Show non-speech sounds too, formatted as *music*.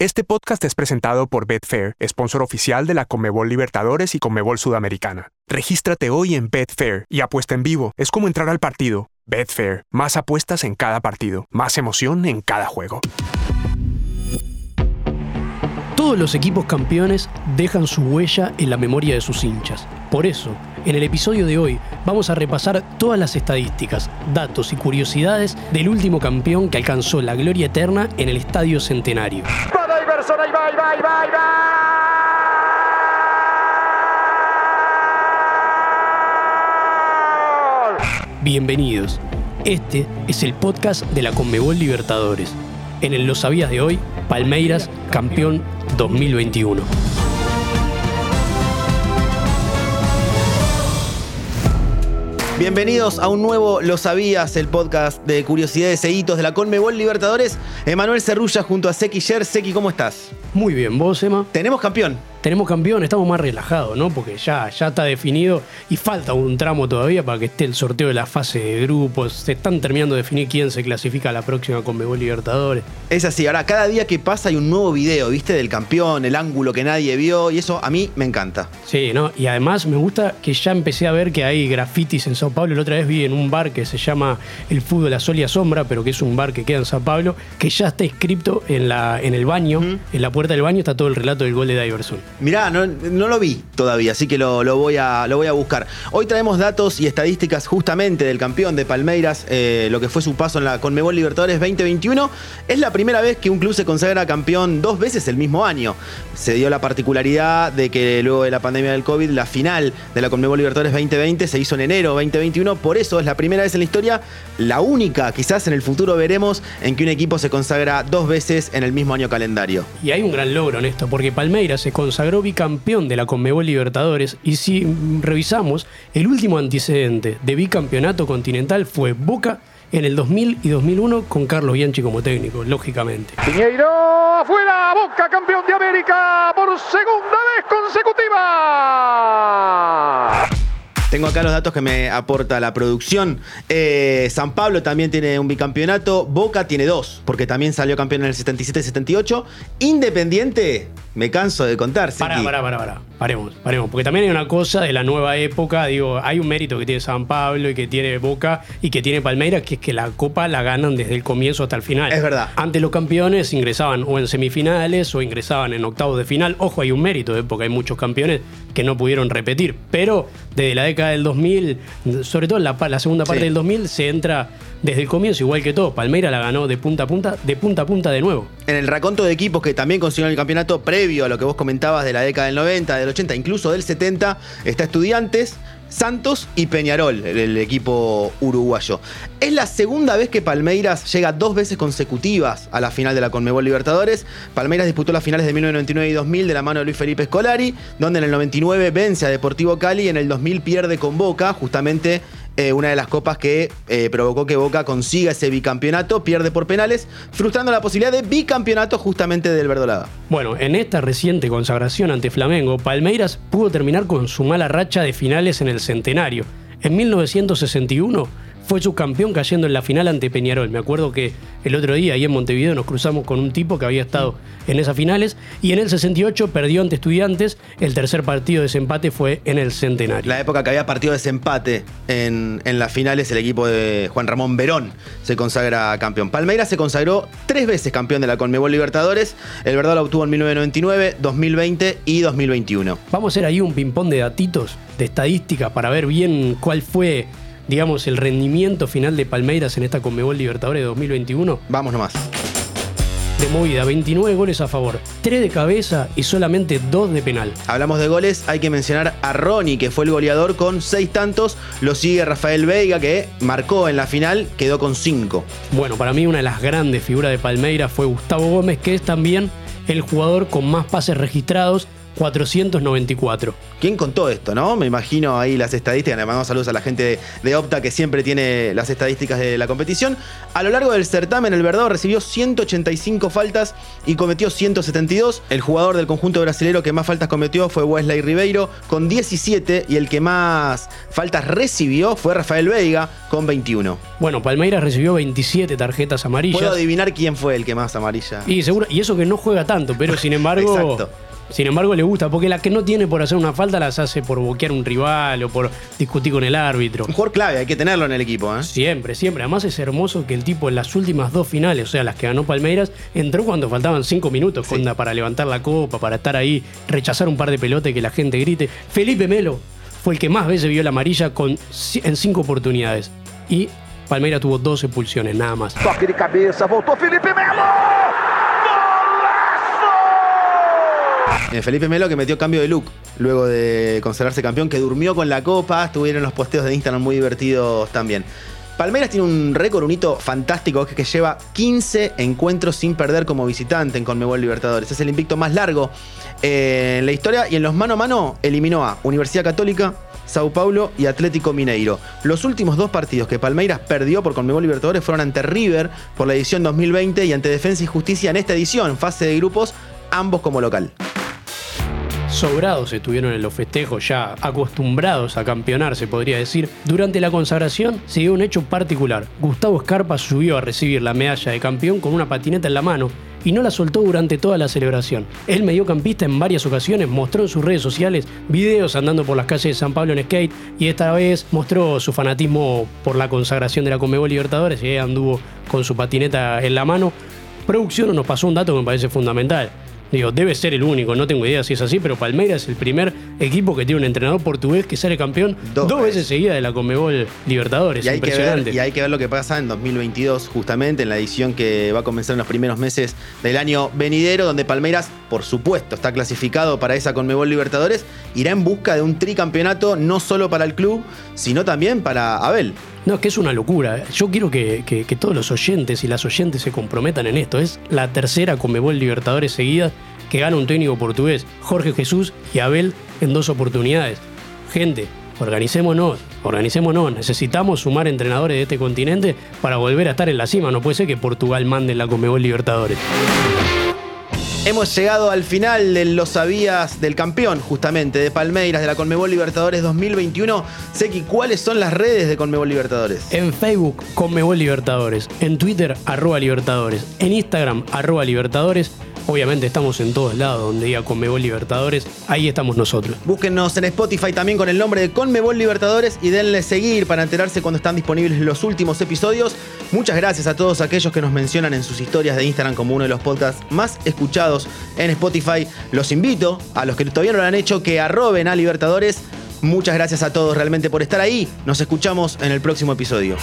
Este podcast es presentado por Betfair, sponsor oficial de la Comebol Libertadores y Comebol Sudamericana. Regístrate hoy en Betfair y apuesta en vivo. Es como entrar al partido. Betfair, más apuestas en cada partido, más emoción en cada juego. Todos los equipos campeones dejan su huella en la memoria de sus hinchas. Por eso, en el episodio de hoy vamos a repasar todas las estadísticas, datos y curiosidades del último campeón que alcanzó la gloria eterna en el Estadio Centenario. Bienvenidos. Este es el podcast de la Conmebol Libertadores. En el Lo Sabías de hoy, Palmeiras, campeón 2021. Bienvenidos a un nuevo Lo Sabías, el podcast de curiosidades e hitos de la Conmebol Libertadores. Emanuel Cerrulla junto a Seki Yer. Seki, ¿cómo estás? Muy bien, vos, Emma. Tenemos campeón tenemos campeón, estamos más relajados, ¿no? Porque ya, ya está definido y falta un tramo todavía para que esté el sorteo de la fase de grupos. Se están terminando de definir quién se clasifica a la próxima Conmebol Libertadores. Es así, ahora cada día que pasa hay un nuevo video, ¿viste? Del campeón, el ángulo que nadie vio y eso a mí me encanta. Sí, ¿no? Y además me gusta que ya empecé a ver que hay grafitis en Sao Paulo. La otra vez vi en un bar que se llama El Fútbol a Sol y a Sombra, pero que es un bar que queda en Sao Paulo, que ya está escrito en, la, en el baño, en la puerta del baño está todo el relato del gol de Diverson. Mirá, no, lo vi todavía, así que lo, voy a, buscar. Hoy traemos datos y estadísticas justamente del campeón de Palmeiras, eh, lo que fue su paso en la Conmebol Libertadores 2021. Es la primera vez que un club se consagra campeón dos veces el mismo año. Se dio la particularidad de que luego de la pandemia del COVID, la final de la Conmebol Libertadores 2020 se hizo en enero 2021. Por eso es la primera vez en la historia, la única, quizás en el futuro veremos, en que un equipo se consagra dos veces en el mismo año calendario. Y hay un gran logro en esto, porque Palmeiras se consagró bicampeón de la Conmebol Libertadores y si revisamos, el último antecedente de bicampeonato continental fue Boca en el 2000 y 2001 con Carlos Bianchi como técnico, lógicamente. Piñeiro afuera, Boca campeón de América por segunda vez consecutiva. Tengo acá los datos que me aporta la producción. Eh, San Pablo también tiene un bicampeonato. Boca tiene dos, porque también salió campeón en el 77-78. Independiente, me canso de contar. Pará, pará, pará, pará. Paremos, paremos. Porque también hay una cosa de la nueva época. Digo, hay un mérito que tiene San Pablo y que tiene Boca y que tiene Palmeiras, que es que la copa la ganan desde el comienzo hasta el final. Es verdad. Antes los campeones ingresaban o en semifinales o ingresaban en octavos de final. Ojo, hay un mérito, ¿eh? porque hay muchos campeones que no pudieron repetir. Pero desde la década del 2000, sobre todo en la, segunda parte del 2000, se entra desde el comienzo, igual que todo. Palmeira la ganó de punta a punta, de punta a punta de nuevo. En el raconto de equipos que también consiguieron el campeonato previo a lo que vos comentabas de la década del 90, del 80, incluso del 70, está Estudiantes, Santos y Peñarol, el, equipo uruguayo. Es la segunda vez que Palmeiras llega dos veces consecutivas a la final de la Conmebol Libertadores. Palmeiras disputó las finales de 1999 y 2000 de la mano de Luis Felipe Scolari, donde en el 99 vence a Deportivo Cali y en el 2000 pierde con Boca, justamente eh, una de las copas que eh, provocó que Boca consiga ese bicampeonato, pierde por penales, frustrando la posibilidad de bicampeonato justamente del Verdolaga. Bueno, en esta reciente consagración ante Flamengo, Palmeiras pudo terminar con su mala racha de finales en el centenario. En 1961 fue subcampeón cayendo en la final ante Peñarol. Me acuerdo que el otro día ahí en Montevideo nos cruzamos con un tipo que había estado en esas finales y en el 68 perdió ante Estudiantes. El tercer partido de desempate fue en el Centenario. La época que había partido de desempate en, en las finales, el equipo de Juan Ramón Verón se consagra campeón. Palmeiras se consagró tres veces campeón de la Conmebol Libertadores. El verdad lo obtuvo en 1999, 2020 y 2021. Vamos a hacer ahí un ping-pong de datitos, de estadística, para ver bien cuál fue digamos, el rendimiento final de Palmeiras en esta Conmebol Libertadores de 2021? Vamos nomás. De movida, 29 goles a favor, 3 de cabeza y solamente 2 de penal. Hablamos de goles, hay que mencionar a Ronnie, que fue el goleador con 6 tantos. Lo sigue Rafael Veiga, que marcó en la final, quedó con 5. Bueno, para mí una de las grandes figuras de Palmeiras fue Gustavo Gómez, que es también el jugador con más pases registrados 494. ¿Quién contó esto, no? Me imagino ahí las estadísticas. Le mandamos saludos a la gente de, de, Opta que siempre tiene las estadísticas de la competición. A lo largo del certamen, el Verdado recibió 185 faltas y cometió 172. El jugador del conjunto brasilero que más faltas cometió fue Wesley Ribeiro con 17 y el que más faltas recibió fue Rafael Veiga con 21. Bueno, Palmeiras recibió 27 tarjetas amarillas. Puedo adivinar quién fue el que más amarilla. Y seguro, y eso que no juega tanto, pero *laughs* sin embargo. Exacto. Sin embargo, le gusta, porque las que no tiene por hacer una falta las hace por boquear un rival o por discutir con el árbitro. Un jugador clave, hay que tenerlo en el equipo. ¿eh? Siempre, siempre. Además es hermoso que el tipo en las últimas dos finales, o sea, las que ganó Palmeiras, entró cuando faltaban cinco minutos Sí. para levantar la copa, para estar ahí, rechazar un par de pelotas y que la gente grite. Felipe Melo fue el que más veces vio la amarilla con, en cinco oportunidades. Y Palmeiras tuvo dos expulsiones, nada más. Toque de cabeça, voltou Felipe Melo! Eh, Felipe Melo que metió cambio de look luego de consagrarse campeón, que durmió con la copa, estuvieron los posteos de Instagram muy divertidos también. Palmeiras tiene un récord, un hito fantástico, que, que lleva 15 encuentros sin perder como visitante en Conmebol Libertadores. Es el invicto más largo eh, en la historia y en los mano a mano eliminó a Universidad Católica, Sao Paulo y Atlético Mineiro. Los últimos dos partidos que Palmeiras perdió por Conmebol Libertadores fueron ante River por la edición 2020 y ante Defensa y Justicia en esta edición, fase de grupos, ambos como local. Sobrados estuvieron en los festejos, ya acostumbrados a campeonar, se podría decir. Durante la consagración se dio un hecho particular. Gustavo Escarpa subió a recibir la medalla de campeón con una patineta en la mano y no la soltó durante toda la celebración. El mediocampista en varias ocasiones mostró en sus redes sociales videos andando por las calles de San Pablo en skate y esta vez mostró su fanatismo por la consagración de la Conmebol Libertadores y anduvo con su patineta en la mano. Producción nos pasó un dato que me parece fundamental. Digo, debe ser el único, no tengo idea si es así, pero Palmeiras es el primer equipo que tiene un entrenador portugués que sale campeón Dos dos, veces. seguidas de la Conmebol Libertadores. Y hay, que Impresionante. ver, y hay que ver lo que pasa en 2022, justamente en la edición que va a comenzar en los primeros meses del año venidero, donde Palmeiras, por supuesto, está clasificado para esa Conmebol Libertadores, irá en busca de un tricampeonato no solo para el club, sino también para Abel. No, es que es una locura. Yo quiero que, todos los oyentes y las oyentes se comprometan en esto. Es la tercera Conmebol Libertadores seguida que gana un técnico portugués, Jorge Jesús y Abel, en dos oportunidades. Gente, organicémonos, organicémonos. Necesitamos sumar entrenadores de este continente para volver a estar en la cima. No puede ser que Portugal mande la Conmebol Libertadores. Hemos llegado al final de los sabías del campeón, justamente, de Palmeiras, de la Conmebol Libertadores 2021. Seki, ¿cuáles son las redes de Conmebol Libertadores? En Facebook, Conmebol Libertadores. En Twitter, arroba Libertadores. En Instagram, arroba Libertadores. Obviamente estamos en todos lados donde diga Conmebol Libertadores. Ahí estamos nosotros. Búsquennos en Spotify también con el nombre de Conmebol Libertadores y denle seguir para enterarse cuando están disponibles los últimos episodios. Muchas gracias a todos aquellos que nos mencionan en sus historias de Instagram como uno de los podcasts más escuchados en Spotify. Los invito a los que todavía no lo han hecho que arroben a Libertadores. Muchas gracias a todos realmente por estar ahí. Nos escuchamos en el próximo episodio.